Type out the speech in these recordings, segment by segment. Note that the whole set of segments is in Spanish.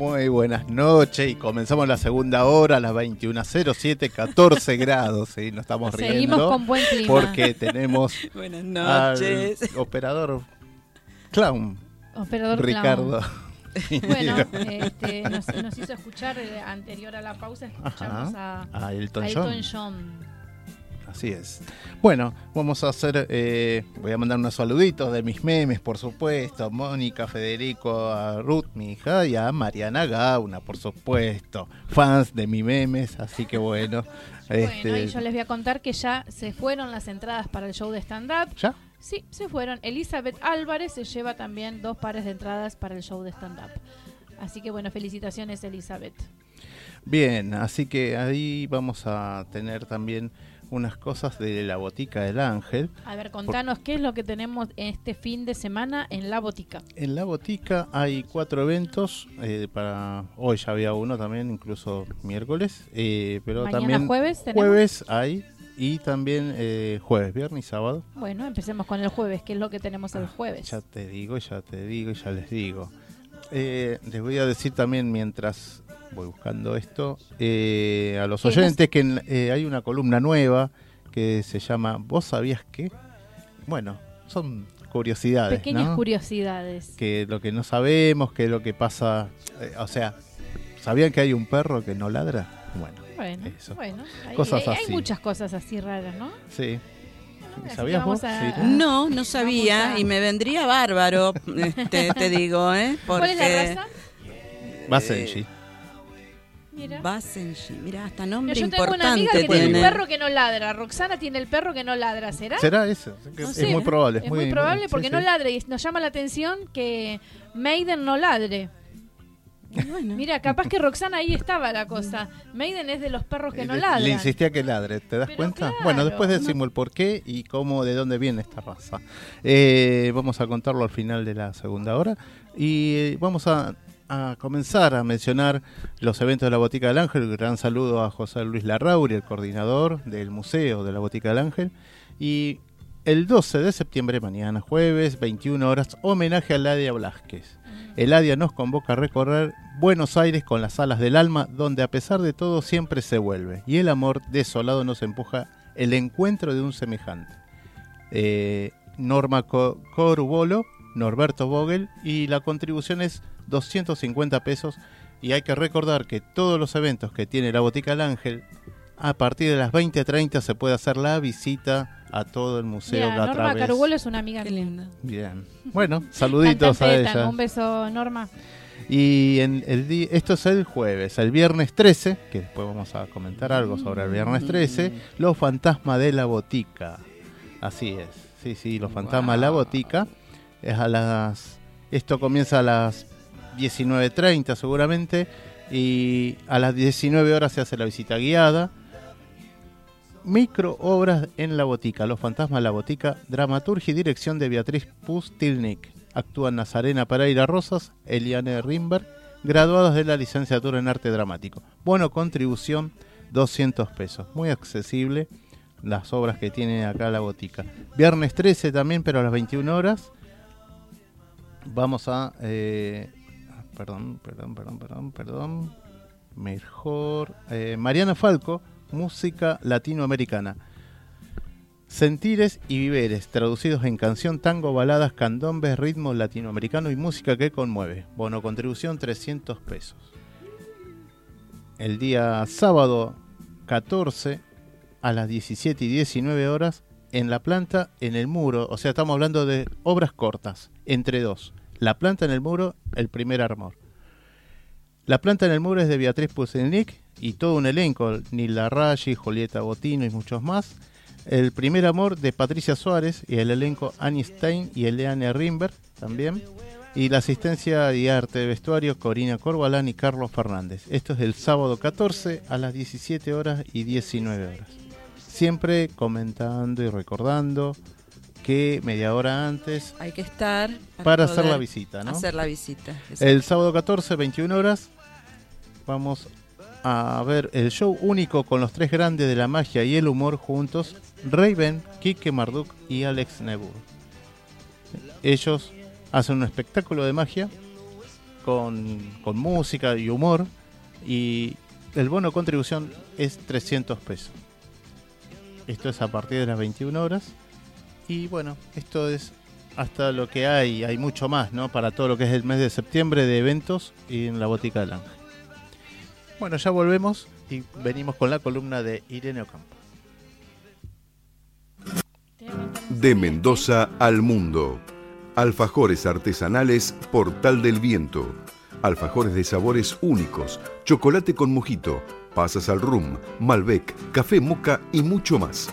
Muy buenas noches y comenzamos la segunda hora a las 21.07, 14 grados, ¿sí? Nos estamos riendo. Seguimos con buen clima. Porque tenemos Buenas noches. al operador clown, Operador Ricardo. clown. Bueno, este, nos, nos hizo escuchar eh, anterior a la pausa, escuchamos Ajá, a, a Elton a John. Elton John. Así es. Bueno, vamos a hacer, eh, voy a mandar unos saluditos de mis memes, por supuesto, a Mónica, Federico, a Ruth, mi hija, y a Mariana Gauna, por supuesto, fans de mis memes, así que bueno. Bueno, este, y yo les voy a contar que ya se fueron las entradas para el show de stand-up. ¿Ya? Sí, se fueron. Elizabeth Álvarez se lleva también dos pares de entradas para el show de stand-up. Así que bueno, felicitaciones Elizabeth. Bien, así que ahí vamos a tener también unas cosas de la botica del ángel. A ver, contanos qué es lo que tenemos este fin de semana en la botica. En la botica hay cuatro eventos, eh, para hoy ya había uno también, incluso miércoles, eh, pero Mañana también jueves tenemos. jueves hay y también eh, jueves, viernes y sábado. Bueno, empecemos con el jueves, qué es lo que tenemos el jueves. Ah, Ya te digo, ya te digo ya les digo. Eh, les voy a decir también mientras voy buscando esto eh, a los oyentes que en- eh, hay una columna nueva que se llama ¿Vos sabías qué? Bueno, son curiosidades, Pequeñas ¿no? curiosidades. que lo que no sabemos, que lo que pasa, eh, o sea, ¿sabían que hay un perro que no ladra? Bueno, Bueno, Eso. bueno. Hay, Cosas hay- hay así. muchas cosas así raras, ¿no? sí. Así ¿Sabías vos? vamos a- Sí. No, no sabía a- y me vendría bárbaro, este, te digo, ¿eh? ¿Cuál es la raza? Basenji. Mira. Basenji, mira, hasta nombre Yo tengo una amiga que tiene un perro que no ladra. Roxana tiene el perro que no ladra, ¿será? ¿Será eso? No es sé, muy probable. Es muy, probable sí, porque sí. no ladre y nos llama la atención que Maiden no ladre. Bueno, Mira, capaz que Roxana ahí estaba la cosa. Maiden es de los perros que no Eh, Le- ladran. Le insistía que ladre, ¿te das Pero cuenta? claro. Bueno, después decimos el por qué y cómo, de dónde viene esta raza. Eh, vamos a contarlo al final de la segunda hora y eh, vamos a, a comenzar a mencionar los eventos de la Botica del Ángel. Un gran saludo a José Luis Larrauri, el coordinador del Museo de la Botica del Ángel. Y el 12 de septiembre, mañana jueves, 21 horas, homenaje a Ladia Blasquez. El ADIA nos convoca a recorrer Buenos Aires con las alas del alma, donde a pesar de todo siempre se vuelve. Y el amor desolado nos empuja el encuentro de un semejante. Eh, Norma Co- Corubolo, Norberto Vogel, y la contribución es 250 pesos. Y hay que recordar que todos los eventos que tiene la Botica del Ángel, a partir de las 20.30 se puede hacer la visita a todo el museo Mira, Norma través. Carugolo es una amiga qué mía. lindo. Bien. Bueno, saluditos a ella. Un beso, Norma. Y en el di- esto es el jueves, el viernes 13, que después vamos a comentar algo sobre el viernes 13, los fantasmas de la botica. Así es, sí, sí, los fantasmas de la botica. Es a las, esto comienza a las 19.30 seguramente y a las 19 horas se hace la visita guiada. Micro obras en la botica, Los fantasmas de la botica, dramaturgia y dirección de Beatriz Pustilnik. Actúan Nazarena Pereira Rosas, Eliane Rimberg, graduados de la licenciatura en arte dramático. Bono contribución 200 pesos, muy accesible. las obras que tiene acá la botica. Viernes 13 también, pero a las 21 horas. Vamos a... eh, perdón, perdón, perdón, perdón, perdón. Mejor... eh, Mariana Falco, música latinoamericana. Sentires y viveres, traducidos en canción, tango, baladas, candombes, ritmo latinoamericano y música que conmueve. Bono contribución 300 pesos. El día sábado 14 a las 17 y 19 horas en la planta, en el muro, o sea, estamos hablando de obras cortas, entre dos. La planta en el muro, el primer armor. La planta en el muro es de Beatriz Puselnik y todo un elenco, Nilda Raggi, Julieta Botino y muchos más. El primer amor de Patricia Suárez y el elenco Annie Stein y Eliane Rimberg también. Y la asistencia y arte de vestuario Corina Corbalán y Carlos Fernández. Esto es el sábado 14 a las 17 horas y 19 horas. Siempre comentando y recordando que media hora antes Hay que estar para hacer la visita, ¿no? Hacer la visita. El sábado 14, 21 horas, vamos a ver el show único con los tres grandes de la magia y el humor juntos, Raven, Kike Marduk y Alex Nebur. Ellos hacen un espectáculo de magia con, con música y humor y el bono contribución es 300 pesos. Esto es a partir de las 21 horas y bueno, esto es hasta lo que hay, hay mucho más, ¿no? Para todo lo que es el mes de septiembre de eventos y en la Botica del Ángel. Bueno, ya volvemos y venimos con la columna de Irene Ocampo. De Mendoza al mundo. Alfajores artesanales Portal del Viento. Alfajores de sabores únicos, chocolate con mojito, pasas al rum, Malbec, café moca y mucho más.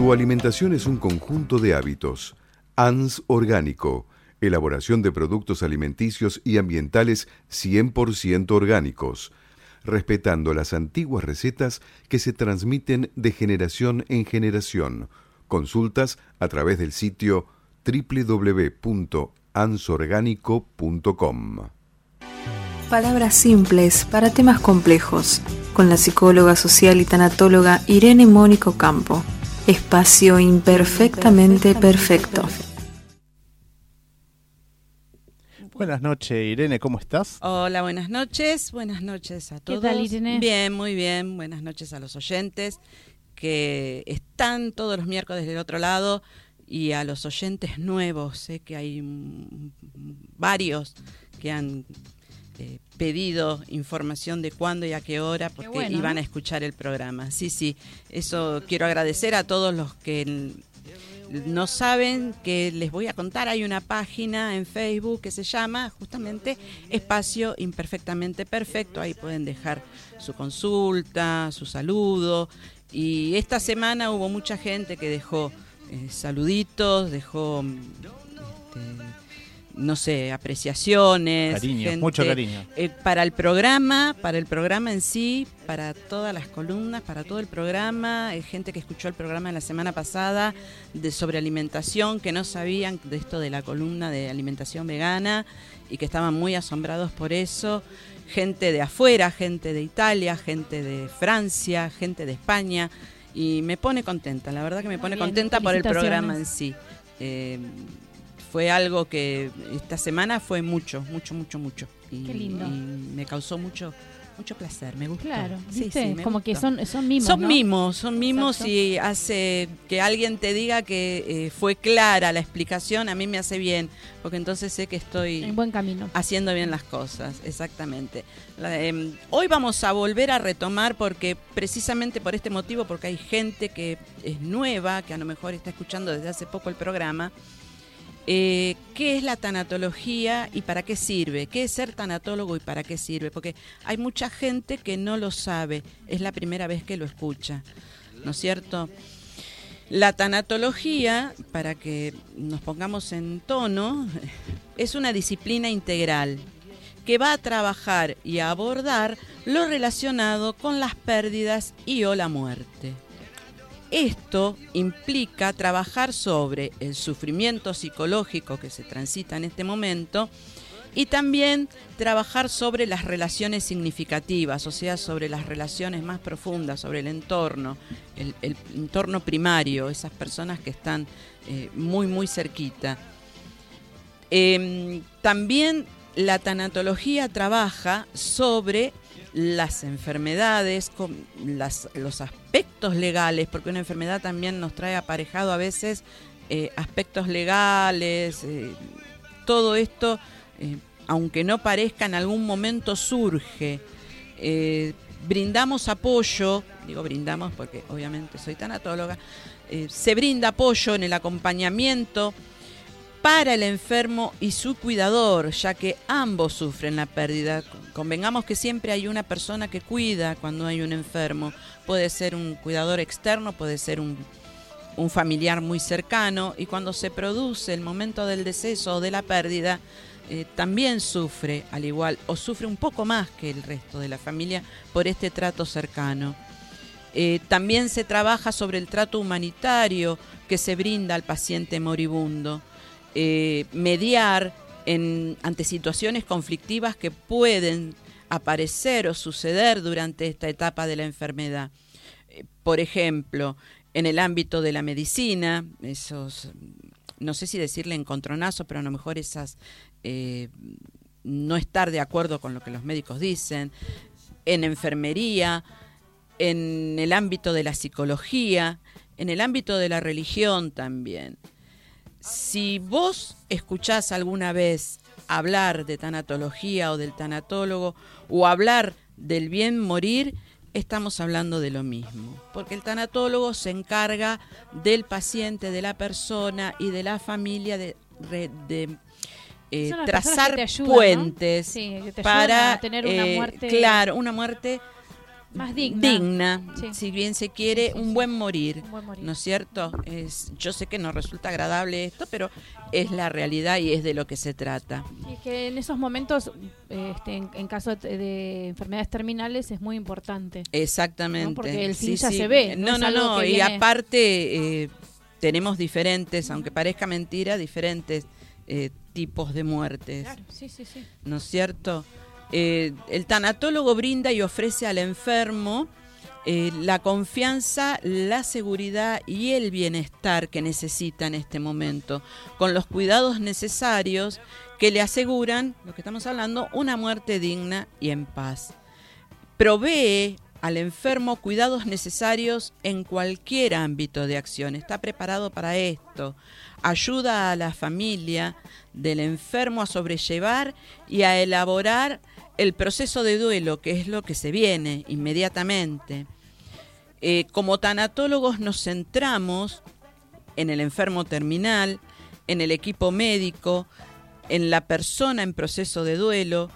Tu alimentación es un conjunto de hábitos. ANS Orgánico. Elaboración de productos alimenticios y ambientales 100% orgánicos, respetando las antiguas recetas que se transmiten de generación en generación. Consultas a través del sitio www.ansorgánico.com. Palabras simples para temas complejos, con la psicóloga social y tanatóloga Irene Mónico Campo. Espacio imperfectamente perfecto. Buenas noches, Irene, ¿cómo estás? Hola, buenas noches. Buenas noches a ¿Qué todos. tal, Irene? Bien, muy bien. Buenas noches a los oyentes que están todos los miércoles del otro lado y a los oyentes nuevos. Sé que hay varios que han pedido información de cuándo y a qué hora porque bueno. iban a escuchar el programa. Sí, sí. Eso quiero agradecer a todos los que no saben que les voy a contar, hay una página en Facebook que se llama justamente Espacio Imperfectamente Perfecto, ahí pueden dejar su consulta, su saludo y esta semana hubo mucha gente que dejó eh, saluditos, dejó mm, este, no sé, apreciaciones, Cariño, gente, mucho cariño. eh, para el programa, para el programa en sí, para todas las columnas, para todo el programa, eh, gente que escuchó el programa la semana pasada de sobre alimentación, que no sabían de esto de la columna de alimentación vegana y que estaban muy asombrados por eso, gente de afuera, gente de Italia, gente de Francia, gente de España y me pone contenta, la verdad que me Muy pone bien, contenta por el programa en sí. Eh, fue algo que esta semana fue mucho, mucho, mucho, mucho. Y, Qué lindo. y me causó mucho, mucho placer, me gustó. Claro, Sí, ¿viste? sí, me como que son, son mimos. Son ¿no? mimos, son mimos Exacto. y hace que alguien te diga que eh, fue clara la explicación, a mí me hace bien, porque entonces sé que estoy En buen camino. haciendo bien las cosas, exactamente. La- em, hoy vamos a volver a retomar porque precisamente por este motivo, porque hay gente que es nueva, que a lo mejor está escuchando desde hace poco el programa, eh, ¿qué es la tanatología y para qué sirve? ¿Qué es ser tanatólogo y para qué sirve? Porque hay mucha gente que no lo sabe, es la primera vez que lo escucha, ¿no es cierto? La tanatología, para que nos pongamos en tono, es una disciplina integral que va a trabajar y a abordar lo relacionado con las pérdidas y o la muerte. Esto implica trabajar sobre el sufrimiento psicológico que se transita en este momento y también trabajar sobre las relaciones significativas, o sea, sobre las relaciones más profundas, sobre el entorno, el, entorno primario, esas personas que están eh, muy, muy cerquita. Em, también la tanatología trabaja sobre las enfermedades, con los aspectos legales, porque una enfermedad también nos trae aparejado a veces eh, aspectos legales, eh, todo esto, eh, aunque no parezca, en algún momento surge. brindamos apoyo, digo brindamos porque obviamente soy tanatóloga, se brinda apoyo en el acompañamiento para el enfermo y su cuidador, ya que ambos sufren la pérdida. Convengamos que siempre hay una persona que cuida cuando hay un enfermo. Puede ser un cuidador externo, puede ser un, familiar muy cercano, y cuando se produce el momento del deceso o de la pérdida, eh, también sufre al igual, o sufre un poco más que el resto de la familia por este trato cercano. Eh, también se trabaja sobre el trato humanitario que se brinda al paciente moribundo. Eh, mediar en, ante situaciones conflictivas que pueden aparecer o suceder durante esta etapa de la enfermedad. Eh, por ejemplo, en el ámbito de la medicina, esos, no sé si decirle encontronazo, pero a lo mejor esas eh, no estar de acuerdo con lo que los médicos dicen, en enfermería, en el ámbito de la psicología, en el ámbito de la religión también si vos escuchás alguna vez hablar de tanatología o del tanatólogo o hablar del bien morir, estamos hablando de lo mismo, porque el tanatólogo se encarga del paciente, de la persona y de la familia de, eh, trazar puentes para tener una eh, muerte claro, una muerte más digna, digna si bien se quiere, un, buen morir, ¿no es cierto? Es, yo sé que no resulta agradable esto, pero es la realidad y es de lo que se trata. Y que en esos momentos, este, en, caso de, enfermedades terminales, es muy importante. Exactamente. Porque el fin ya se ve. No, no, no, y aparte eh, tenemos diferentes, aunque parezca mentira, diferentes eh, tipos de muertes. Claro, sí, sí, sí. ¿No es cierto? Eh, el tanatólogo brinda y ofrece al enfermo eh, la confianza, la seguridad y el bienestar que necesita en este momento, con los cuidados necesarios que le aseguran, lo que estamos hablando, una muerte digna y en paz. Provee al enfermo cuidados necesarios en cualquier ámbito de acción, está preparado para esto, ayuda a la familia del enfermo a sobrellevar y a elaborar el proceso de duelo, que es lo que se viene inmediatamente. Eh, como tanatólogos nos centramos en el enfermo terminal, en el equipo médico, en la persona en proceso de duelo,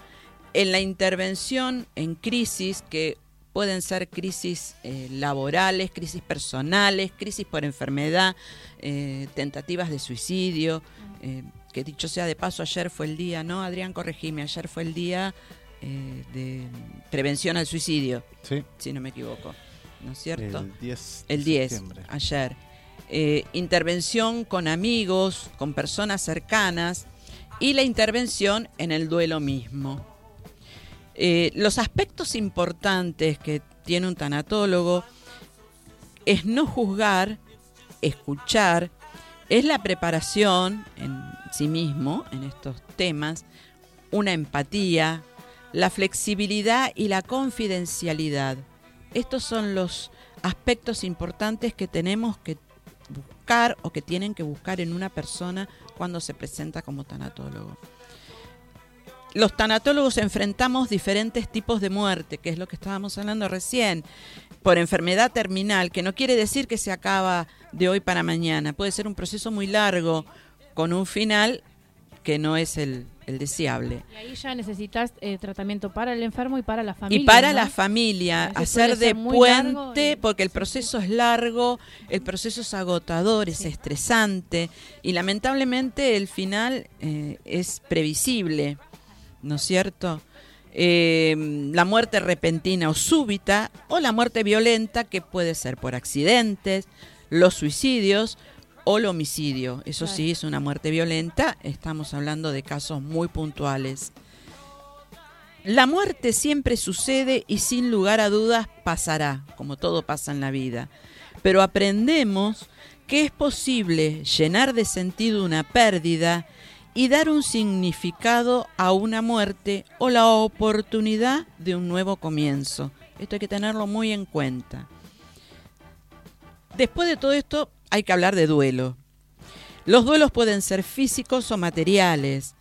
en la intervención en crisis que pueden ser crisis eh, laborales, crisis personales, crisis por enfermedad, eh, tentativas de suicidio, que dicho sea de paso, ayer fue el día, ¿no? Adrián, corregime, ayer fue el día eh, de prevención al suicidio, si no me equivoco, ¿no es cierto? El 10, El 10 ayer. Eh, intervención con amigos, con personas cercanas y la intervención en el duelo mismo. Eh, los aspectos importantes que tiene un tanatólogo es no juzgar, escuchar, es la preparación en sí mismo, en estos temas, una empatía, la flexibilidad y la confidencialidad. Estos son los aspectos importantes que tenemos que buscar o que tienen que buscar en una persona cuando se presenta como tanatólogo. Los tanatólogos enfrentamos diferentes tipos de muerte, que es lo que estábamos hablando recién, por enfermedad terminal, que no quiere decir que se acaba de hoy para mañana, puede ser un proceso muy largo, con un final que no es el, el deseable. Y ahí ya necesitas eh, tratamiento para el enfermo y para la familia. Y para ¿no? la familia, hacer de puente, y- porque el proceso es largo, el proceso es agotador, es Sí. estresante y lamentablemente el final eh, es previsible, ¿no es cierto? Eh, la muerte repentina o súbita o la muerte violenta que puede ser por accidentes, los suicidios o el homicidio. Eso sí es una muerte violenta, estamos hablando de casos muy puntuales. La muerte siempre sucede y sin lugar a dudas pasará, como todo pasa en la vida. Pero aprendemos que es posible llenar de sentido una pérdida y dar un significado a una muerte o la oportunidad de un nuevo comienzo. Esto hay que tenerlo muy en cuenta. Después de todo esto hay que hablar de duelo. Los duelos pueden ser físicos o materiales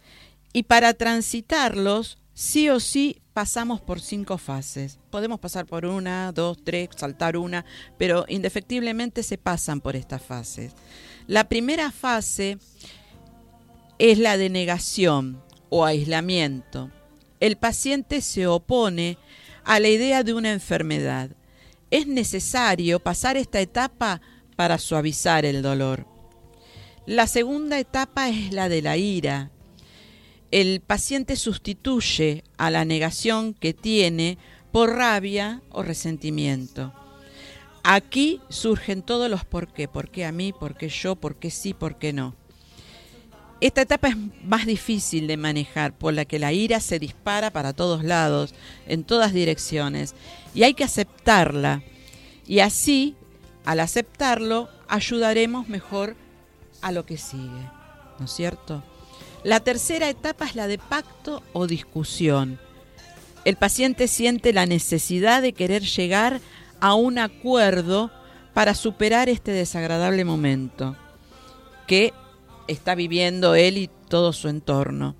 y para transitarlos sí o sí pasamos por cinco fases. Podemos pasar por una, dos, tres, saltar una, pero indefectiblemente se pasan por estas fases. La primera fase es la de negación o aislamiento. El paciente se opone a la idea de una enfermedad. Es necesario pasar esta etapa para suavizar el dolor. La segunda etapa es la de la ira. El paciente sustituye a la negación que tiene por rabia o resentimiento. Aquí surgen todos los por qué, por qué a mí, por qué yo, por qué sí, por qué no. Esta etapa es más difícil de manejar, por la que la ira se dispara para todos lados, en todas direcciones, y hay que aceptarla. Y así, al aceptarlo, ayudaremos mejor a lo que sigue, ¿no es cierto? La tercera etapa es la de pacto o discusión. El paciente siente la necesidad de querer llegar a un acuerdo para superar este desagradable momento que está viviendo él y todo su entorno.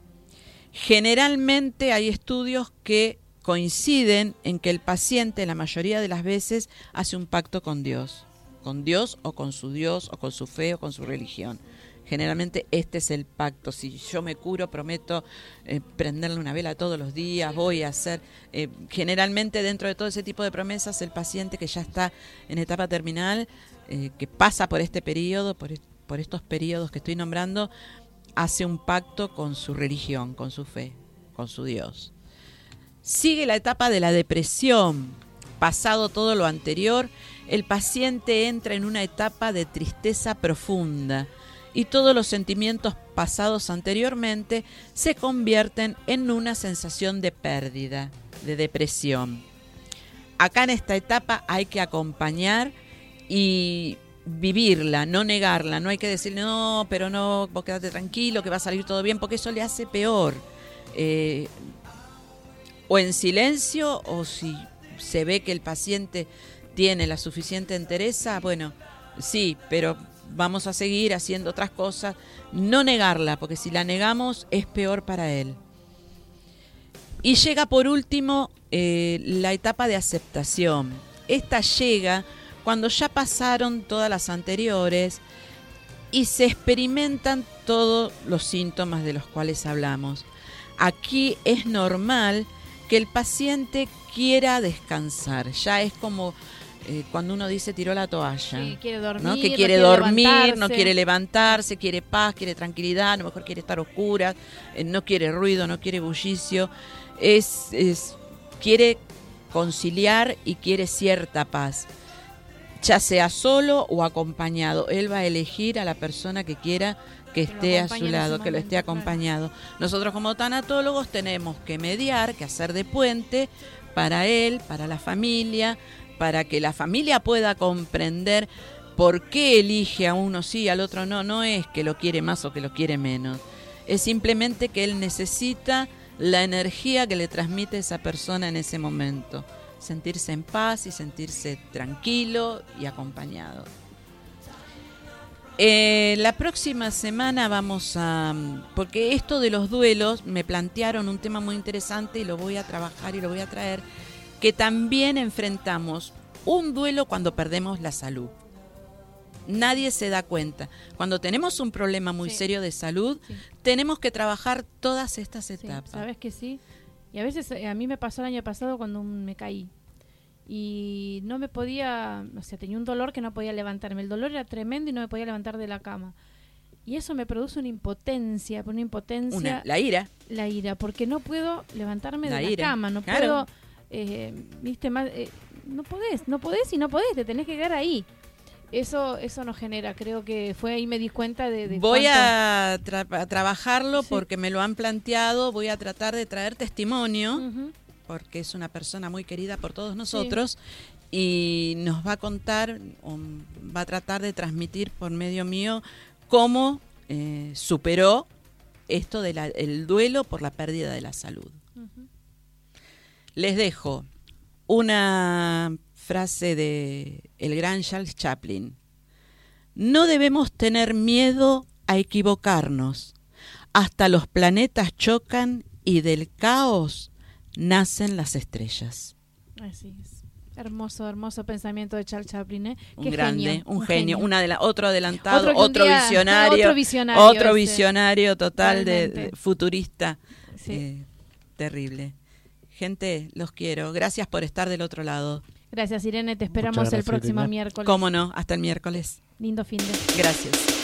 Generalmente hay estudios que coinciden en que el paciente la mayoría de las veces hace un pacto con Dios, con Dios o con su Dios o con su fe o con su religión. Generalmente este es el pacto. Si yo me curo, prometo eh, prenderle una vela todos los días, voy a hacer... eh, generalmente dentro de todo ese tipo de promesas, el paciente que ya está en etapa terminal, eh, que pasa por este periodo, por, est- por estos periodos que estoy nombrando, hace un pacto con su religión, con su fe, con su Dios. Sigue la etapa de la depresión. Pasado todo lo anterior, el paciente entra en una etapa de tristeza profunda y todos los sentimientos pasados anteriormente se convierten en una sensación de pérdida, de depresión. Acá en esta etapa hay que acompañar y vivirla, no negarla, no hay que decirle, no, pero no, vos quedate tranquilo, que va a salir todo bien, porque eso le hace peor. Eh, o en silencio, o si se ve que el paciente tiene la suficiente entereza, bueno, sí, pero vamos a seguir haciendo otras cosas, no negarla, porque si la negamos es peor para él. Y llega por último eh, la etapa de aceptación. Esta llega cuando ya pasaron todas las anteriores y se experimentan todos los síntomas de los cuales hablamos. Aquí es normal que el paciente quiera descansar. Ya es como eh, cuando uno dice tiró la toalla. Sí, quiere dormir, ¿no? Que quiere quiere dormir, no quiere levantarse, quiere paz, quiere tranquilidad, a lo mejor quiere estar oscura, eh, no quiere ruido, no quiere bullicio. Es, es- quiere conciliar y quiere cierta paz, ya sea solo o acompañado. Él va a elegir a la persona que quiera que esté a su lado, que lo esté acompañado. Nosotros como tanatólogos tenemos que mediar, que hacer de puente para él, para la familia, para que la familia pueda comprender por qué elige a uno sí, al otro no. No es que lo quiere más o que lo quiere menos. Es simplemente que él necesita la energía que le transmite esa persona en ese momento. Sentirse en paz y sentirse tranquilo y acompañado. Eh, la próxima semana vamos a... Porque esto de los duelos me plantearon un tema muy interesante y lo voy a trabajar y lo voy a traer, que también enfrentamos un duelo cuando perdemos la salud. nadie se da cuenta. Cuando tenemos un problema muy Sí. serio de salud, Sí. tenemos que trabajar todas estas Sí, etapas. Sabes que sí. Y a veces eh, a mí me pasó el año pasado cuando me caí. Y no me podía, o sea, tenía un dolor que no podía levantarme. El dolor era tremendo y no me podía levantar de la cama. Y eso me produce una impotencia, una impotencia, Una, la ira. la ira, porque no puedo levantarme La de la cama, no claro. puedo, eh, viste, más, eh, no podés, no podés y no podés, te tenés que quedar ahí. Eso, eso nos genera, creo que fue ahí me di cuenta de, de Voy a, tra- a trabajarlo Sí. porque me lo han planteado, voy a tratar de traer testimonio, porque es una persona muy querida por todos nosotros, y nos va a contar, o va a tratar de transmitir por medio mío cómo eh, superó esto del duelo por la pérdida de la salud. Les dejo una frase de el gran Charles Chaplin. No debemos tener miedo a equivocarnos. Hasta los planetas chocan y del caos nacen las estrellas. Así es. Hermoso, hermoso pensamiento de Charles Chaplin, ¿eh? Un grande, genio, un, genio, una de la- otro adelantado, Otro día- visionario, otro visionario otro visionario total de, futurista, Sí. eh, terrible. Gente, los quiero. Gracias por estar del otro lado. Gracias, Irene. Te esperamos el próximo Irene. miércoles. Cómo no, hasta el miércoles. Lindo fin de. Gracias.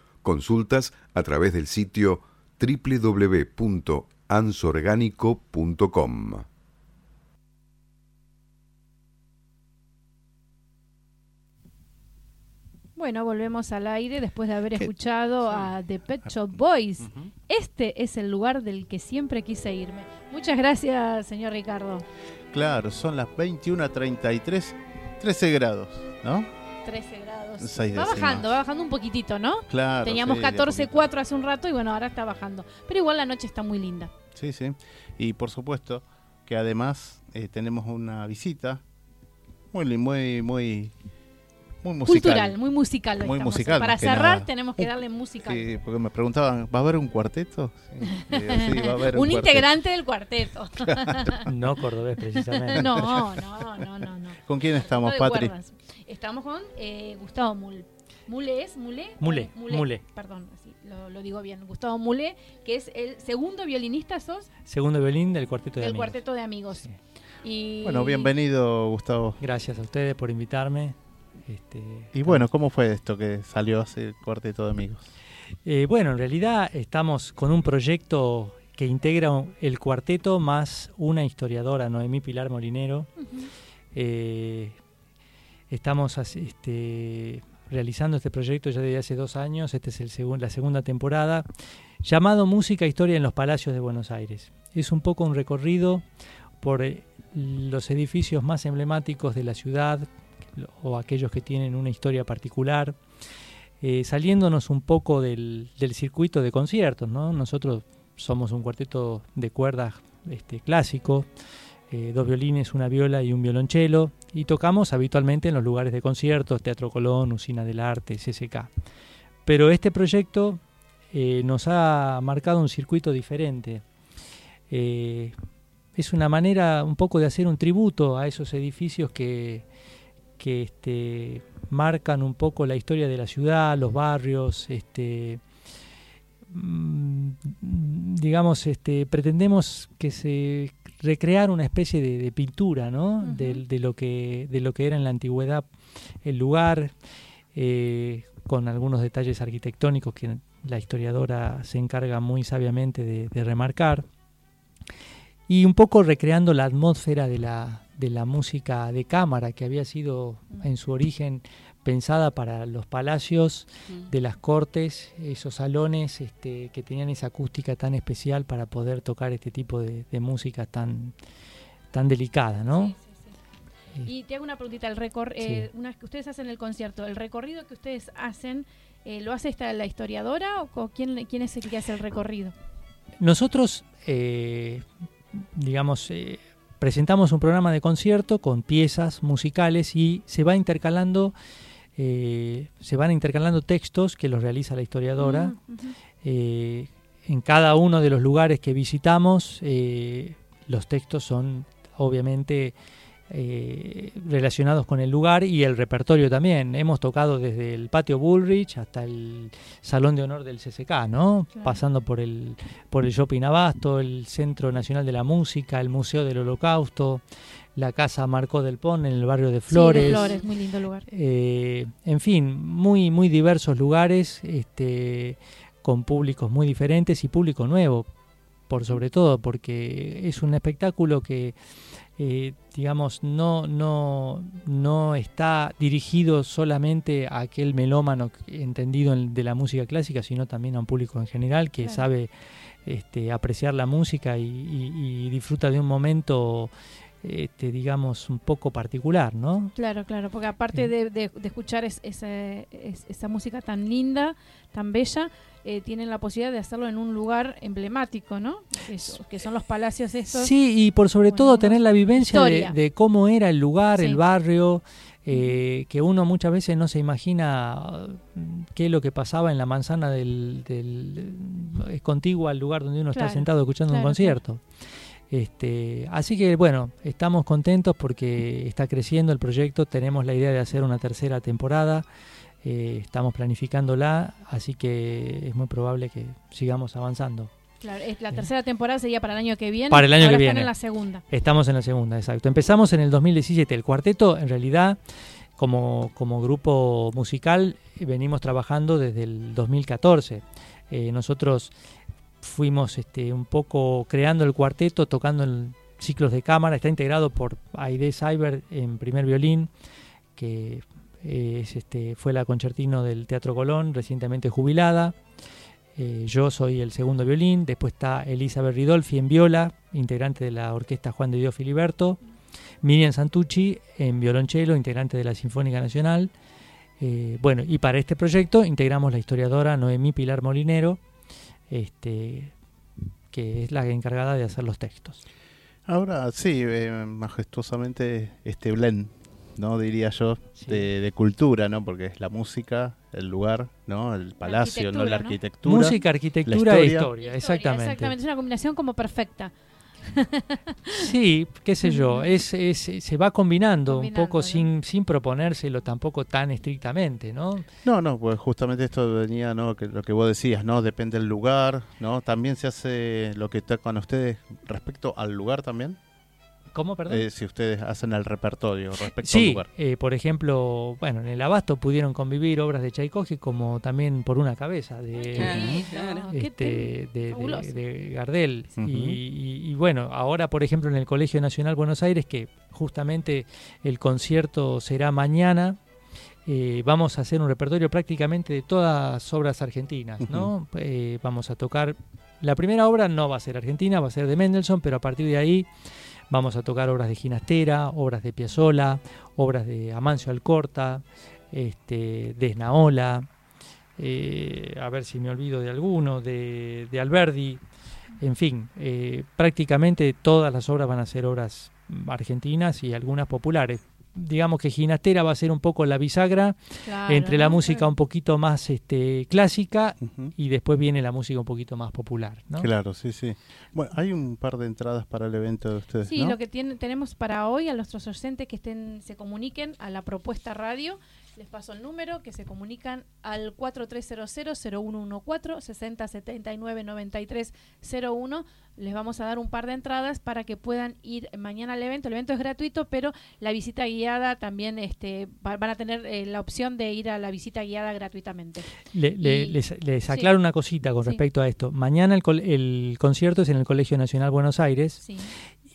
Consultas a través del sitio www.ansorgánico.com. Bueno, volvemos al aire después de haber escuchado a The Pet Shop Boys. Este es el lugar del que siempre quise irme. Muchas gracias, señor Ricardo. Claro, son las 21.33, 13 grados, ¿no? 13 grados. Seis va décimas. bajando, va bajando un poquitito, ¿no? Claro. Teníamos sí, de a 14.4 hace un rato y bueno, ahora está bajando. Pero igual la noche está muy linda. Sí, sí. Y por supuesto que además eh, tenemos una visita muy, muy, muy, muy musical. Cultural, muy musical. Muy estamos. musical, Para cerrar nada. tenemos que Uh, darle música. Sí, porque me preguntaban, ¿va a haber un cuarteto? Sí, sí, va a haber un cuarteto. integrante del cuarteto. No cordobés, precisamente. no, no, no, no, no. ¿Con quién estamos, Patri? cuerdas. Estamos con eh, Gustavo Mul. Mule es Mule. Mule, Mule. Perdón, sí, lo, lo digo bien. Gustavo Mule, que es el segundo violinista sos Segundo violín del cuarteto de del amigos. cuarteto de amigos. Sí. Y Bueno, bienvenido, Gustavo. Gracias a ustedes por invitarme. Este, Y bueno, ¿cómo fue esto que salió hace el cuarteto de amigos? eh, bueno, en realidad estamos con un proyecto que integra el cuarteto más una historiadora, Noemí Pilar Molinero. Eh, estamos este, realizando este proyecto ya desde hace dos años, esta es el segun- la segunda temporada, llamado Música e Historia en los Palacios de Buenos Aires. Es un poco un recorrido por eh, los edificios más emblemáticos de la ciudad o aquellos que tienen una historia particular, eh, saliéndonos un poco del, del circuito de conciertos. ¿no? Nosotros somos un cuarteto de cuerdas este, clásico, eh, dos violines, una viola y un violonchelo, y tocamos habitualmente en los lugares de conciertos, Teatro Colón, Usina del Arte, CCK. Pero este proyecto eh, nos ha marcado un circuito diferente. Eh, es una manera un poco de hacer un tributo a esos edificios que, que este, marcan un poco la historia de la ciudad, los barrios, este, mm, digamos, este, pretendemos que se recrear una especie de, de pintura, ¿no? De lo que de lo que era en la antigüedad el lugar, eh, con algunos detalles arquitectónicos que la historiadora se encarga muy sabiamente de, de remarcar. Y un poco recreando la atmósfera de la, de la música de cámara que había sido en su origen pensada para los palacios de las cortes, esos salones este, que tenían esa acústica tan especial para poder tocar este tipo de, de música tan, tan delicada, ¿no? Sí, sí, sí. Y te hago una preguntita, el recor eh, una vez que ustedes hacen el concierto, el recorrido que ustedes hacen, eh, ¿lo hace esta la historiadora o quién, quién es el que hace el recorrido? Nosotros, eh, digamos, eh, presentamos un programa de concierto con piezas musicales y se va intercalando, eh, se van intercalando textos que los realiza la historiadora. Mm. Eh, en cada uno de los lugares que visitamos, eh, los textos son obviamente relacionados con el lugar y el repertorio también. Hemos tocado desde el patio Bullrich hasta el Salón de Honor del CCK, ¿no? Claro. Pasando por el, por el Shopping Abasto, el Centro Nacional de la Música, el Museo del Holocausto, la Casa Marcó del Pon en el barrio de Flores. Sí, de Flores, muy lindo lugar. Eh, en fin, muy, muy diversos lugares, este, con públicos muy diferentes y público nuevo, por sobre todo, porque es un espectáculo que eh, digamos, no, no, no está dirigido solamente a aquel melómano entendido en- de la música clásica, sino también a un público en general que Claro. sabe este, apreciar la música y, y- y disfruta de un momento, este, digamos, un poco particular, ¿no? Claro, claro, porque aparte de, de- de escuchar es- esa música tan linda, tan bella, eh, tienen la posibilidad de hacerlo en un lugar emblemático, ¿no? Que, es- que son los palacios estos. Sí, y por sobre Bueno, todo tener la vivencia de, de cómo era el lugar, Sí. el barrio, eh, que uno muchas veces no se imagina mm, qué es lo que pasaba en la manzana del, del- es contigua al lugar donde uno Claro, está sentado escuchando un claro, concierto. Este, así que bueno, estamos contentos porque está creciendo el proyecto, tenemos la idea de hacer una tercera temporada, eh, estamos planificándola, así que es muy probable que sigamos avanzando. Claro, la tercera temporada sería para el año que viene. Para el año ahora que están viene. en la segunda. Estamos en la segunda, exacto. Empezamos en el 2017. El cuarteto, en realidad, como, como grupo musical, eh, venimos trabajando desde el 2014. Eh, nosotros fuimos este, un poco creando el cuarteto, tocando en ciclos de cámara. Está integrado por Aide Cyber en primer violín, que eh, es, este, fue la concertino del Teatro Colón, recientemente jubilada. Eh, yo soy el segundo violín, después está Elizabeth Ridolfi en viola, integrante de la orquesta Juan de Dios Filiberto, Miriam Santucci en violonchelo, integrante de la Sinfónica Nacional. Eh, bueno, y para este proyecto integramos la historiadora Noemí Pilar Molinero, este, que es la encargada de hacer los textos. Ahora sí, eh, majestuosamente este blend, ¿no? Diría yo, Sí. de, de cultura, ¿no? Porque es la música, el lugar, ¿no? El palacio, ¿no? La arquitectura. Música, arquitectura e historia. historia, exactamente. Exactamente, es una combinación como perfecta. Sí, qué sé yo, es, es- se va combinando, un poco ¿no? sin, sin proponérselo tampoco tan estrictamente, ¿no? No, no, pues justamente esto venía, ¿no? Que lo que vos decías, ¿no? Depende del lugar, ¿no? También se hace lo que tocan ustedes respecto al lugar también. ¿Cómo, perdón? Eh, si ustedes hacen el repertorio respecto al Sí, lugar. eh, por ejemplo, bueno, en el Abasto pudieron convivir obras de Tchaikovsky como también por una cabeza de, Claro, lindo, claro. qué este, te- de, de- Gardel. Y, y- y bueno, ahora por ejemplo en el Colegio Nacional Buenos Aires, que justamente el concierto será mañana, eh, vamos a hacer un repertorio prácticamente de todas obras argentinas, ¿no? Eh, vamos a tocar, la primera obra no va a ser argentina, va a ser de Mendelssohn, pero a partir de ahí vamos a tocar obras de Ginastera, obras de Piazzolla, obras de Amancio Alcorta, este, de Esnaola, eh, a ver si me olvido de alguno, de, de Alberdi, en fin, eh, prácticamente todas las obras van a ser obras argentinas y algunas populares. Digamos que Ginastera va a ser un poco la bisagra Claro, entre la música un poquito más este, clásica y después viene la música un poquito más popular. ¿no? Claro, sí, sí. Bueno, hay un par de entradas para el evento de ustedes, Sí, ¿no? lo que tiene- tenemos para hoy a nuestros oyentes que estén se comuniquen a la propuesta radio. Les paso el número, que se comunican al 4300-0114 6079 9301. Les vamos a dar un par de entradas para que puedan ir mañana al evento. El evento es gratuito, pero la visita guiada también este, va- van a tener eh, la opción de ir a la visita guiada gratuitamente. Le- le- les, les sí. aclaro una cosita con Sí. respecto a esto. Mañana el, el concierto es en el Colegio Nacional Buenos Aires. Sí.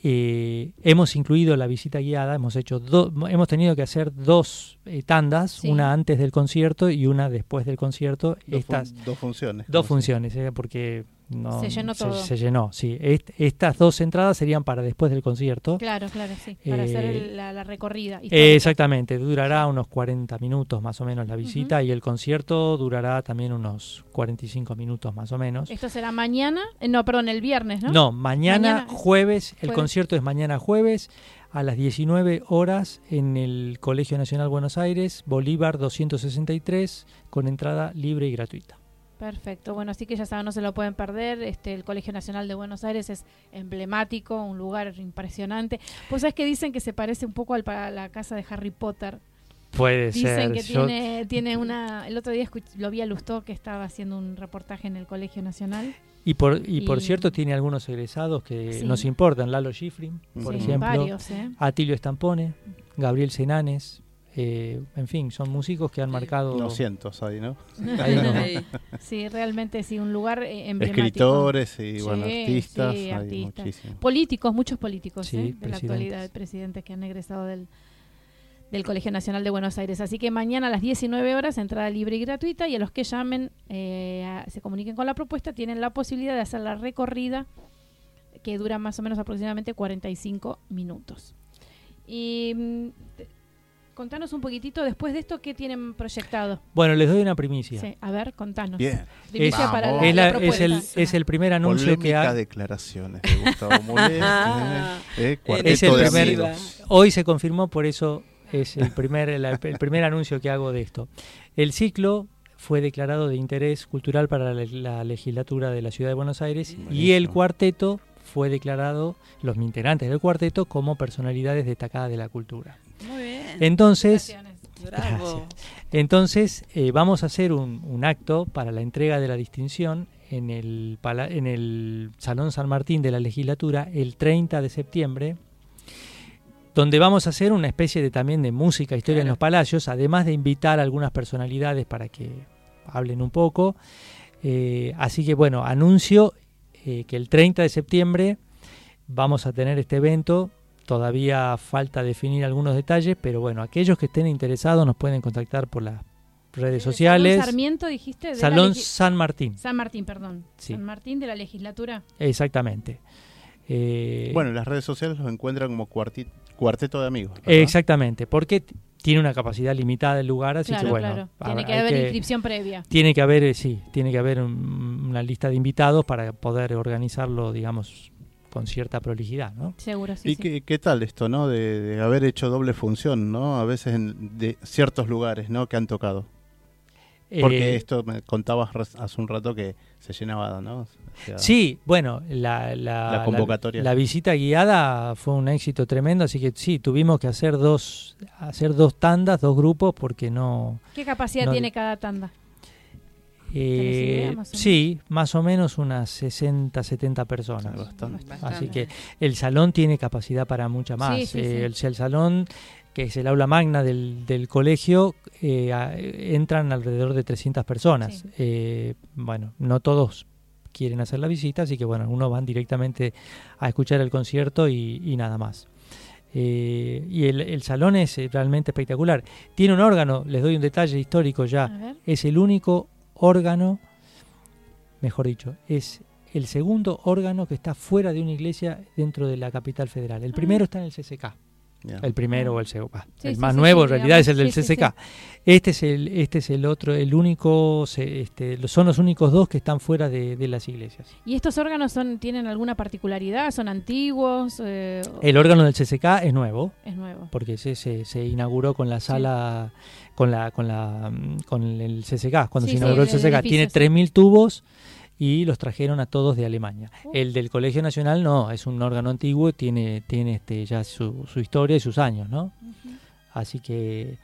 Eh, hemos incluido la visita guiada, hemos hecho do- hemos tenido que hacer dos eh, tandas, Sí. una antes del concierto y una después del concierto. Dos, Estas fun- dos funciones. dos ¿cómo se- funciones, eh, porque no, Se llenó todo. Se, llenó, sí. Est- estas dos entradas serían para después del concierto. Claro, claro, sí. Para hacer Eh, el- la, la recorrida. Eh, exactamente, durará unos 40 minutos más o menos la visita y el concierto durará también unos 45 minutos más o menos. Esto será mañana, eh, no, perdón, el viernes, ¿no? No, mañana, Mañana es jueves, el jueves. concierto es mañana jueves a las 19 horas en el Colegio Nacional Buenos Aires, Bolívar 263, con entrada libre y gratuita. Perfecto, bueno, así que ya saben, no se lo pueden perder. Este, el Colegio Nacional de Buenos Aires es emblemático, un lugar impresionante. Pues es que dicen que se parece un poco al, a la casa de Harry Potter. Puede Dicen ser. que yo- tiene, tiene una... El otro día lo vi a Lustó que estaba haciendo un reportaje en el Colegio Nacional. y por, y por cierto, tiene algunos egresados que Sí. nos importan. Lalo Schifrin, por Sí, ejemplo. Varios, ¿eh? Atilio Estampone, Gabriel Senanes, Eh, en fin, son músicos que han marcado... Unos cientos ahí, ¿no? Ahí no. Sí, realmente sí, un lugar eh, emblemático. Escritores y bueno, artistas. sí, hay artistas. muchísimos. Políticos, muchos políticos Sí, ¿eh? de la actualidad, presidentes que han egresado del, del Colegio Nacional de Buenos Aires. Así que mañana a las 19 horas, entrada libre y gratuita, y a los que llamen, eh, a- se comuniquen con la propuesta, tienen la posibilidad de hacer la recorrida que dura más o menos aproximadamente 45 minutos. Y mm, te- contanos un poquitito después de esto, ¿qué tienen proyectado? Bueno, les doy una primicia. Sí, a ver, contanos. Bien. Primicia Es- para la, es, la la- es el, es el primer anuncio que Polémica ha, declaraciones de Gustavo eh, eh, es el primer, hoy se confirmó, por eso es el primer, el, el primer anuncio que hago de esto. El ciclo fue declarado de interés cultural para la, la legislatura de la Ciudad de Buenos Aires y el cuarteto fue declarado, los integrantes del cuarteto, como personalidades destacadas de la cultura. Muy bien. Entonces, entonces eh, vamos a hacer un, un acto para la entrega de la distinción en el, en el Salón San Martín de la legislatura el 30 de septiembre, donde vamos a hacer una especie de también de música, historia en los palacios, además de invitar a algunas personalidades para que hablen un poco. Eh, así que bueno, anuncio eh, que el 30 de septiembre vamos a tener este evento. Todavía falta definir algunos detalles, pero bueno, aquellos que estén interesados nos pueden contactar por las redes Salón sociales. Sarmiento, dijiste. de Salón San Martín, San Martín, perdón. Sí. San Martín de la legislatura. exactamente. Eh, Bueno, en las redes sociales los encuentran como cuarti- cuarteto de amigos. ¿verdad? exactamente, porque tiene una capacidad limitada el lugar, así claro, que bueno, claro. Tiene que haber que- inscripción previa. Tiene que haber, eh, sí, tiene que haber un- una lista de invitados para poder organizarlo, digamos, con cierta prolijidad, ¿no? Seguro, sí. ¿Y sí. qué, qué tal esto, no? De, de haber hecho doble función, ¿no? A veces en de ciertos lugares, ¿no? Que han tocado. Porque Eh, esto me contabas hace un rato que se llenaba, ¿no? O sea, Sí, bueno, la, la, La convocatoria. La, visita guiada fue un éxito tremendo, así que sí, tuvimos que hacer dos, hacer dos tandas, dos grupos, porque no... ¿Qué capacidad no- tiene cada tanda? Eh, más sí, más o menos unas 60, 70 personas. Bastante. Así que el salón tiene capacidad para mucha más. Sí, sí, Eh, sí. El, salón, que es el aula magna del, del colegio, eh, a- entran alrededor de 300 personas. Sí. Eh, bueno, no todos quieren hacer la visita, así que bueno, algunos van directamente a escuchar el concierto y, y nada más. Eh, y el, el salón es realmente espectacular. Tiene un órgano, les doy un detalle histórico ya, es el único órgano, mejor dicho, es el segundo órgano que está fuera de una iglesia dentro de la capital federal. El primero está en el CCK, El primero o el segundo. Sí, el sí, más sí, nuevo sí, en realidad es el del Sí, sí, CCK. Este es el este es el otro, el único, se- este, son los únicos dos que están fuera de, de las iglesias. ¿Y estos órganos son tienen alguna particularidad? ¿Son antiguos? Eh, El órgano del CCK es nuevo, es nuevo. porque se, se, se inauguró con la sala, con la con la con el CCK, cuando Sí, se sí, inauguró el el CCK. edificio, Tiene sí. 3.000 tubos y los trajeron a todos de Alemania. Uh. El del Colegio Nacional no, es un órgano antiguo, tiene tiene este ya su, su historia y sus años, ¿no? Así que...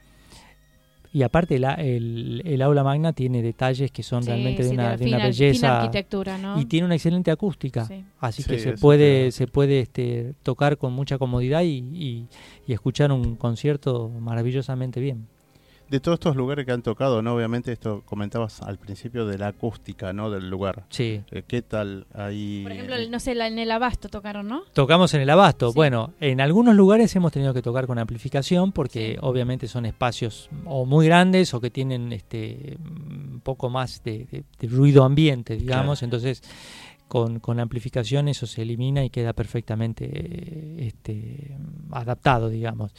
Y aparte la- el, el aula magna tiene detalles que son Sí, realmente de una, de fina- una fina belleza arquitectura, ¿no? y tiene una excelente acústica. Sí. Así Sí, que se puede, se puede este, tocar con mucha comodidad y, y- y escuchar un concierto maravillosamente bien. De todos estos lugares que han tocado, ¿no? Obviamente esto comentabas al principio de la acústica, ¿no? Del lugar. Sí. Eh, ¿Qué tal ahí? Por ejemplo, el- no sé, la- en el abasto tocaron, ¿no? Tocamos en el abasto. Sí. Bueno, en algunos lugares hemos tenido que tocar con amplificación porque Sí. obviamente son espacios o muy grandes o que tienen este un poco más de, de- de ruido ambiente, digamos. Entonces, con, con amplificación eso se elimina y queda perfectamente este, adaptado, digamos.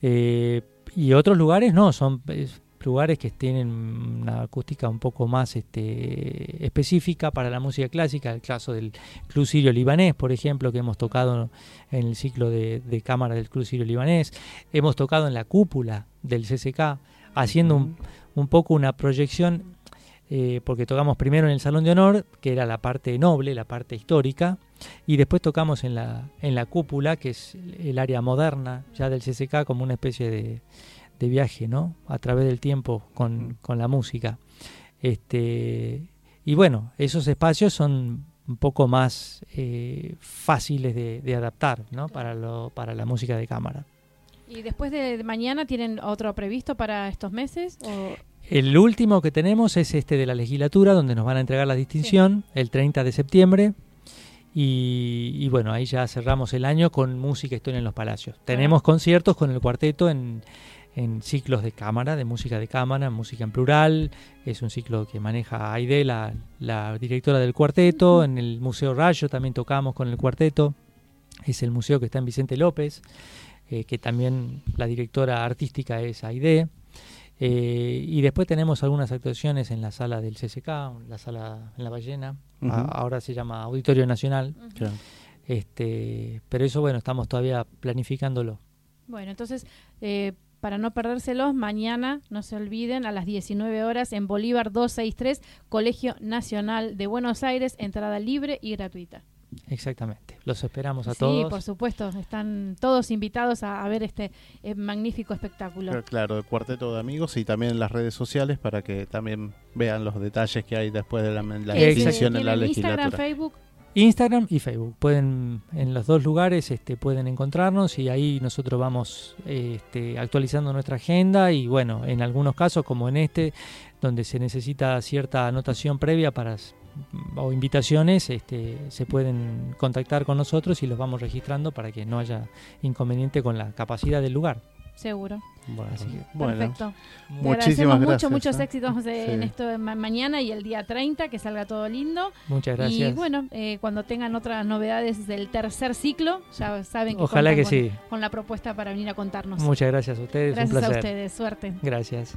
Eh, y otros lugares no, son es, lugares que tienen una acústica un poco más este, específica para la música clásica, el caso del Club Sirio Libanés, por ejemplo, que hemos tocado en el ciclo de, de cámara del Club Sirio Libanés, hemos tocado en la cúpula del CCK, haciendo un, un poco una proyección, eh, porque tocamos primero en el Salón de Honor, que era la parte noble, la parte histórica, y después tocamos en la, en la cúpula, que es el área moderna ya del CCK, como una especie de, de viaje, ¿no? A través del tiempo con, con la música. Este, y bueno, esos espacios son un poco más eh, fáciles de, de adaptar, ¿no? Para, lo, para la música de cámara. ¿Y después de mañana tienen otro previsto para estos meses? O... El último que tenemos es este de la legislatura, donde nos van a entregar la distinción el 30 de septiembre. Y, y bueno, ahí ya cerramos el año con música historia en los palacios. Tenemos conciertos con el cuarteto en, en ciclos de cámara, de música de cámara, música en plural. Es un ciclo que maneja Aide, la, la directora del cuarteto. En el Museo Rayo también tocamos con el cuarteto. Es el museo que está en Vicente López, eh, que también la directora artística es Aide. Eh, y después tenemos algunas actuaciones en la sala del CCK, en la sala en la ballena, ahora se llama Auditorio Nacional. Este, pero eso bueno, estamos todavía planificándolo. Bueno, entonces, eh, para no perdérselos, mañana, no se olviden, a las 19 horas en Bolívar 263, Colegio Nacional de Buenos Aires, entrada libre y gratuita. Exactamente. Los esperamos a sí, todos. por supuesto, están todos invitados a, a ver este eh, magnífico espectáculo. Claro, Claro, el cuarteto de amigos y también en las redes sociales para que también vean los detalles que hay después de la, la Eh, decisión en la ¿tienen Instagram, legislatura. Facebook? Instagram y Facebook. Pueden en los dos lugares este, pueden encontrarnos y ahí nosotros vamos eh, este, actualizando nuestra agenda y bueno, en algunos casos como en este, donde se necesita cierta anotación previa para o invitaciones, este, se pueden contactar con nosotros y los vamos registrando para que no haya inconveniente con la capacidad del lugar. Seguro. Bueno, Así que- bueno, Perfecto. Te muchísimas agradecemos gracias. mucho, muchos ¿eh? éxitos de- en Sí. esto de ma- mañana y el día 30, que salga todo lindo. Muchas gracias. Y bueno, eh, cuando tengan otras novedades del tercer ciclo, ya saben que Ojalá que con, sí. con la propuesta para venir a contarnos. Muchas gracias a ustedes. Gracias un placer. a ustedes, suerte. Gracias.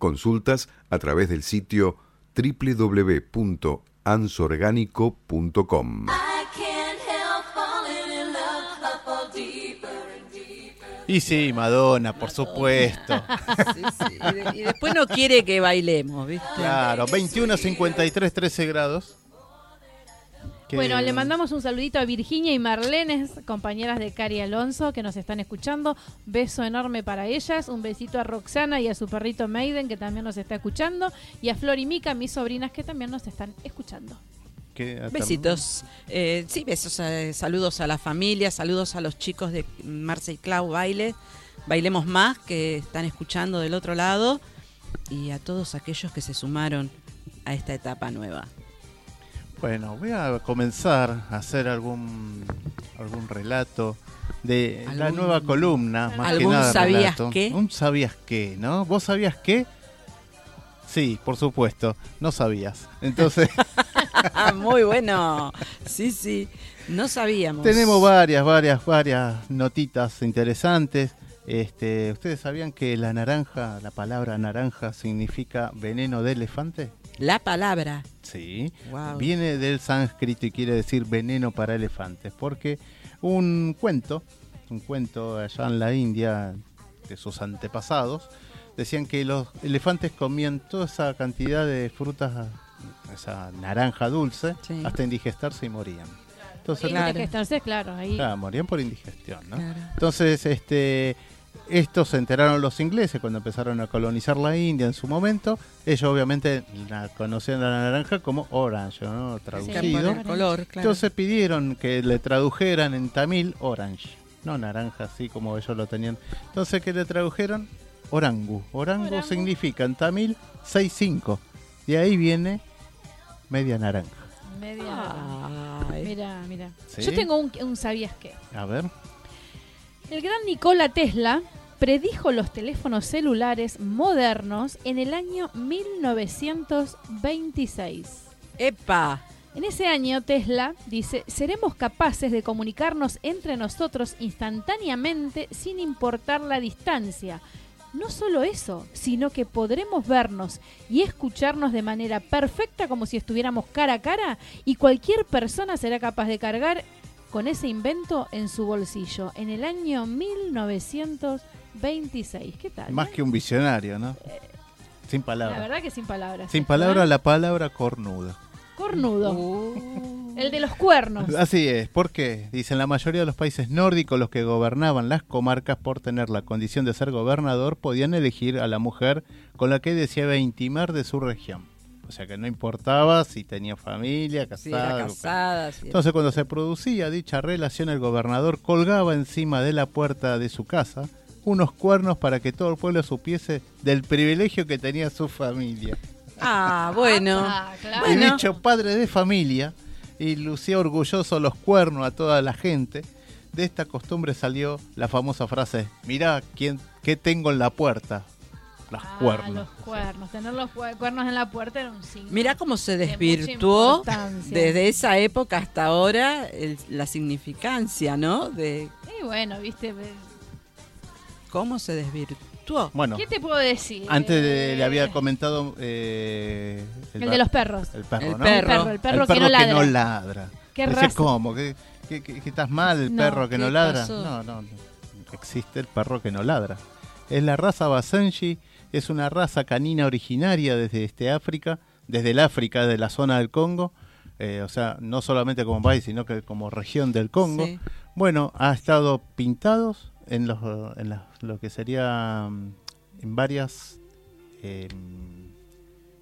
Consultas a través del sitio www.ansorgánico.com. Y sí, Madonna, por supuesto. Sí, sí. Y, de- y después no quiere que bailemos, ¿viste? Claro, 21, 53, 13 grados. Que- Bueno, le mandamos un saludito a Virginia y Marlenes, compañeras de Cari Alonso, que nos están escuchando. Beso enorme para ellas. Un besito a Roxana y a su perrito Maiden, que también nos está escuchando. Y a Flor y Mica, mis sobrinas, que también nos están escuchando. que- Besitos. Eh, sí, besos. eh, saludos a la familia, saludos a los chicos de Marce y Clau Baile. Bailemos más que están escuchando del otro lado y a todos aquellos que se sumaron a esta etapa nueva. Bueno, voy a comenzar a hacer algún algún relato de la nueva columna, más que ¿Algún nada sabías relato. qué? Un sabías qué, ¿no? ¿Vos sabías qué? Sí, por supuesto, no sabías. Entonces, muy bueno. Sí, sí. No sabíamos. tenemos varias, varias, varias notitas interesantes. Este, ¿ustedes sabían que la naranja, la palabra naranja significa veneno de elefante? La palabra. Sí. Wow. Viene del sánscrito y quiere decir veneno para elefantes, porque un cuento, un cuento allá en la India de sus antepasados, decían que los elefantes comían toda esa cantidad de frutas, esa naranja dulce, Sí. hasta indigestarse y morían. Entonces, Claro. tiene que estarse, claro, ahí. claro, morían por indigestión, ¿no? Claro. Entonces, este, estos se enteraron los ingleses cuando empezaron a colonizar la India en su momento. Ellos obviamente la conocían la naranja como orange, ¿no? Traducido. el color, claro. Entonces pidieron que le tradujeran en tamil orange, no naranja así como ellos lo tenían. Entonces, ¿qué le tradujeron? Orangu. Orangu, Orangu. significa en tamil 6-5. De ahí viene media naranja. Media. Ay. Mira, mira. ¿Sí? Yo tengo un, un sabías qué. A ver. El gran Nikola Tesla predijo los teléfonos celulares modernos en el año 1926. ¡Epa! En ese año, Tesla dice, seremos capaces de comunicarnos entre nosotros instantáneamente sin importar la distancia. No solo eso, sino que podremos vernos y escucharnos de manera perfecta como si estuviéramos cara a cara y cualquier persona será capaz de cargar con ese invento en su bolsillo en el año 1926. ¿Qué tal? Más eh? que un visionario, ¿no? Sin La palabras. verdad que sin palabras. Sin ¿eh? la palabra cornuda. Cornudo. Uh. El de los cuernos. Así es, ¿por qué? Dicen la mayoría de los países nórdicos los que gobernaban las comarcas por tener la condición de ser gobernador podían elegir a la mujer con la que deseaba intimar de su región. O sea que no importaba si tenía familia, Sí, era casada. casada. sí. Entonces cuando se producía dicha relación el gobernador colgaba encima de la puerta de su casa unos cuernos para que todo el pueblo supiese del privilegio que tenía su familia. Ah, bueno. Ah, claro. Y Bueno. dicho padre de familia, y lucía orgulloso los cuernos a toda la gente, de esta costumbre salió la famosa frase, mirá quién, qué tengo en la puerta. Los Ah, cuernos. los cuernos. Tener los cue- cuernos en la puerta era un signo. Mira cómo se desvirtuó desde esa época hasta ahora el- la significancia, ¿no? De Y bueno, viste. cómo se desvirtuó. Bueno, ¿Qué te puedo decir? antes de- le había Eh, comentado eh, El de los perros. El perro, El ¿no? perro. El perro, el perro que no ladra. ladra. ¿Qué Decía, raza? ¿cómo? ¿Que, que- que- que estás mal el No, perro que ¿qué no ladra? pasó? No, no, no. Existe el perro que no ladra. Es la raza Basenji Es una raza canina originaria desde este África, desde el África, de la zona del Congo. eh, o sea, no solamente como país, sino que como región del Congo. Sí. Bueno, ha estado pintados en, los, en las- lo que sería mm, en varias... eh,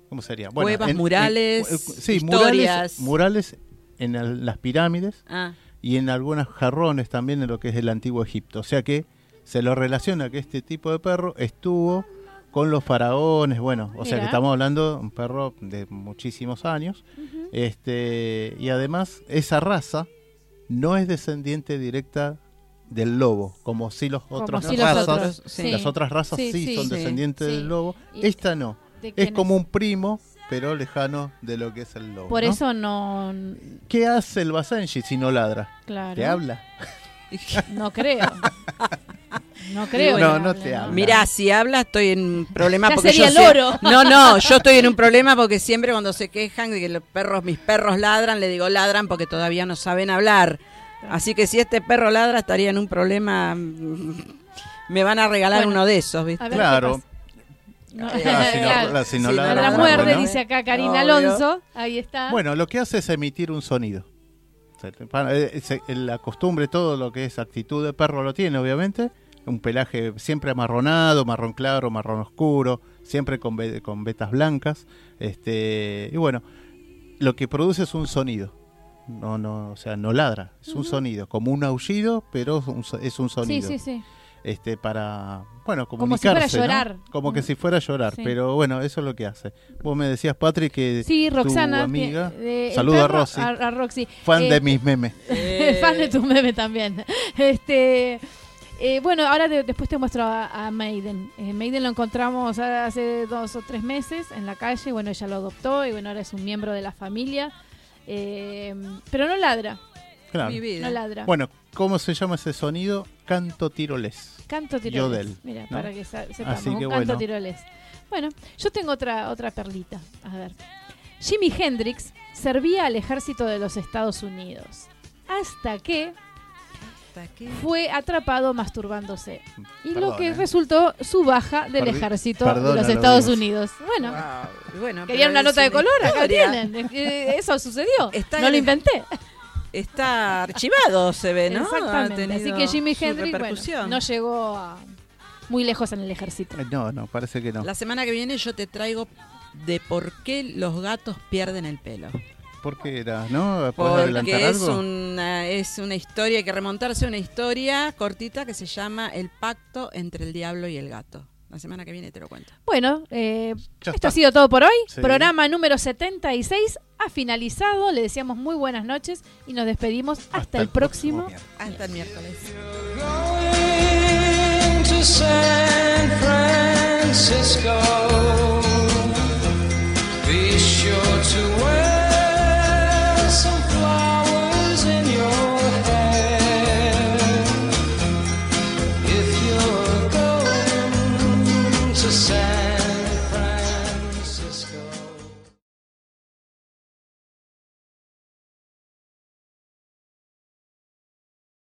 ¿Cómo sería? Cuevas, en- en- murales, eh, sí, historias. murales, murales en el- las pirámides Ah, y en algunos jarrones también en lo que es el antiguo Egipto. O sea que se lo relaciona que este tipo de perro estuvo con los faraones, bueno, o sea que estamos hablando de un perro de muchísimos años. Este, y además esa raza no es descendiente directa del lobo, como si los Como otros si los razas, otros, sí. las otras razas Sí, sí, sí, son descendientes del lobo. Y- Esta no. ¿De Es como un primo, pero lejano de lo que es el lobo. Por ¿no? eso no. ¿Qué hace el Basenji si no ladra? Claro. ¿Te habla? No creo. No creo. No, no te habla. Mirá, si habla estoy en un problema Ya porque sería yo loro. No, no, yo estoy en un problema porque siempre cuando se quejan de que los perros, mis perros ladran, le digo ladran porque todavía no saben hablar. Así que si este perro ladra estaría en un problema. mm, Me van a regalar Bueno, uno de esos, ¿viste? Claro. No, si no- claro. la- muerde, bueno. dice acá Karina Obvio. Alonso. Ahí está. Bueno, lo que hace es emitir un sonido. Eh, La costumbre, todo lo que es actitud de perro lo tiene, obviamente. Un pelaje siempre amarronado, marrón claro, marrón oscuro, siempre con, con vetas blancas. Este, y bueno, lo que produce es un sonido. No, no, o sea, no ladra, es un sonido, como un aullido, pero es un, so- es un sí, sonido. sí, sí. este para bueno Como si fuera a comunicarse ¿no? llorar. como que Mm. si fuera a llorar Sí. pero bueno eso es lo que hace vos me decías Patrick que Sí, Roxana. tu amiga que- el saludo a Rosy A, a Roxy. fan Eh, de mis memes fan de tu meme también. Este, eh, bueno, ahora de- después te muestro a, a Maiden. Eh, Maiden lo encontramos hace dos o tres meses en la calle. Bueno, ella lo adoptó y bueno, ahora es un miembro de la familia. Eh, pero no ladra, claro Mi vida. no ladra. bueno cómo se llama ese sonido canto tirolés Canto tiroles. Yodel, Mira, ¿no? para que sepamos, Así un canto bueno. tiroles. Bueno, yo tengo otra otra perlita. A ver. Jimi Hendrix servía al ejército de los Estados Unidos hasta que Fue atrapado masturbándose. Y lo que ¿eh? resultó su baja del ejército perdona de los lo Estados. Unidos. Bueno, Wow. Bueno, querían una nota de color, acá tienen. Eso sucedió. Está no lo inventé. Está archivado, se ve, ¿no? Ha Exactamente. Así que Jimi su Hendrix bueno, no llegó a- muy lejos en el ejército. Eh, no no parece que no La semana que viene yo te traigo de por qué los gatos pierden el pelo. Porque era? ¿No? Porque es una, es una historia, hay que remontarse a una historia cortita que se llama El pacto entre el diablo y el gato. La semana que viene te lo cuento. Bueno, eh, esto ha sido todo por hoy. Programa número 76 ha finalizado. Le deseamos muy buenas noches y nos despedimos hasta, el, próximo, próximo hasta el miércoles.